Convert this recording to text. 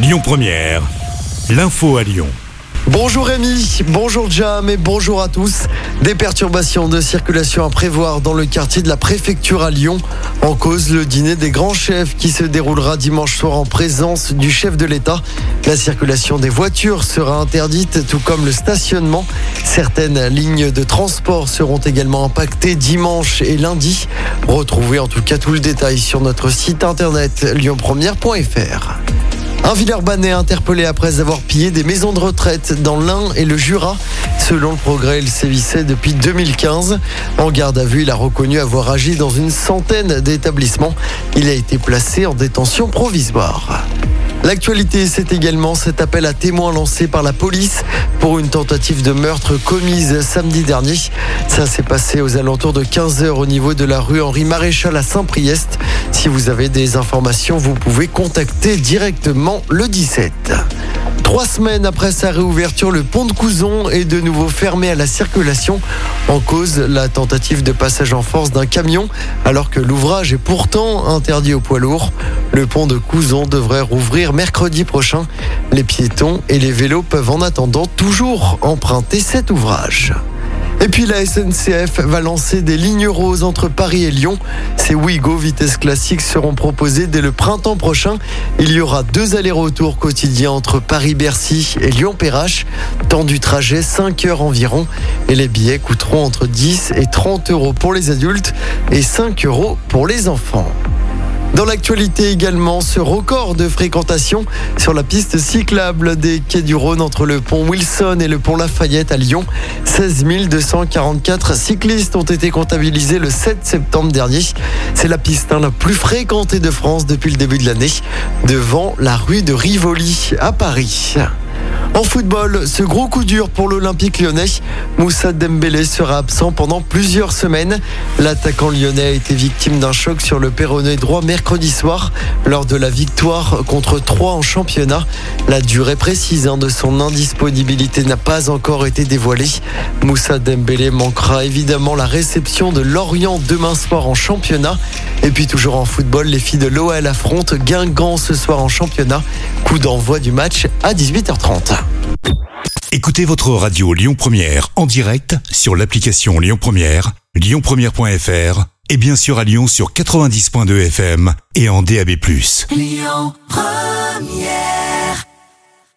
Lyon Première, l'info à Lyon. Bonjour Rémi, bonjour Jam et bonjour à tous. Des perturbations de circulation à prévoir dans le quartier de la préfecture à Lyon. En cause, le dîner des grands chefs qui se déroulera dimanche soir en présence du chef de l'État. La circulation des voitures sera interdite, tout comme le stationnement. Certaines lignes de transport seront également impactées dimanche et lundi. Retrouvez en tout cas tout le détail sur notre site internet lyonpremière.fr. Un Villeurbanais interpellé après avoir pillé des maisons de retraite dans l'Ain et le Jura. Selon le progrès, il sévissait depuis 2015. En garde à vue, il a reconnu avoir agi dans une centaine d'établissements. Il a été placé en détention provisoire. L'actualité, c'est également cet appel à témoins lancé par la police pour une tentative de meurtre commise samedi dernier. Ça s'est passé aux alentours de 15h au niveau de la rue Henri Maréchal à Saint-Priest. Si vous avez des informations, vous pouvez contacter directement le 17. Trois semaines après sa réouverture, le pont de Couzon est de nouveau fermé à la circulation. En cause, la tentative de passage en force d'un camion, alors que l'ouvrage est pourtant interdit aux poids lourds. Le pont de Couzon devrait rouvrir mercredi prochain. Les piétons et les vélos peuvent en attendant toujours emprunter cet ouvrage. Et puis la SNCF va lancer des lignes roses entre Paris et Lyon. Ces Ouigo vitesse classique seront proposées dès le printemps prochain. Il y aura deux allers-retours quotidiens entre Paris-Bercy et Lyon-Perrache. Temps du trajet 5 heures environ. Et les billets coûteront entre 10 et 30 euros pour les adultes et 5 euros pour les enfants. Dans l'actualité également, ce record de fréquentation sur la piste cyclable des quais du Rhône entre le pont Wilson et le pont Lafayette à Lyon. 16 244 cyclistes ont été comptabilisés le 7 septembre dernier. C'est la piste hein, la plus fréquentée de France depuis le début de l'année, devant la rue de Rivoli à Paris. En football, ce gros coup dur pour l'Olympique lyonnais. Moussa Dembélé sera absent pendant plusieurs semaines. L'attaquant lyonnais a été victime d'un choc sur le péroné droit mercredi soir lors de la victoire contre 3 en championnat. La durée précise hein, de son indisponibilité n'a pas encore été dévoilée. Moussa Dembélé manquera évidemment la réception de Lorient demain soir en championnat. Et puis toujours en football, les filles de l'OL affrontent Guingamp ce soir en championnat. Coup d'envoi du match à 18h30. Écoutez votre radio Lyon Première en direct sur l'application Lyon Première, lyonpremière.fr et bien sûr à Lyon sur 90.2 FM et en DAB+. Lyon Première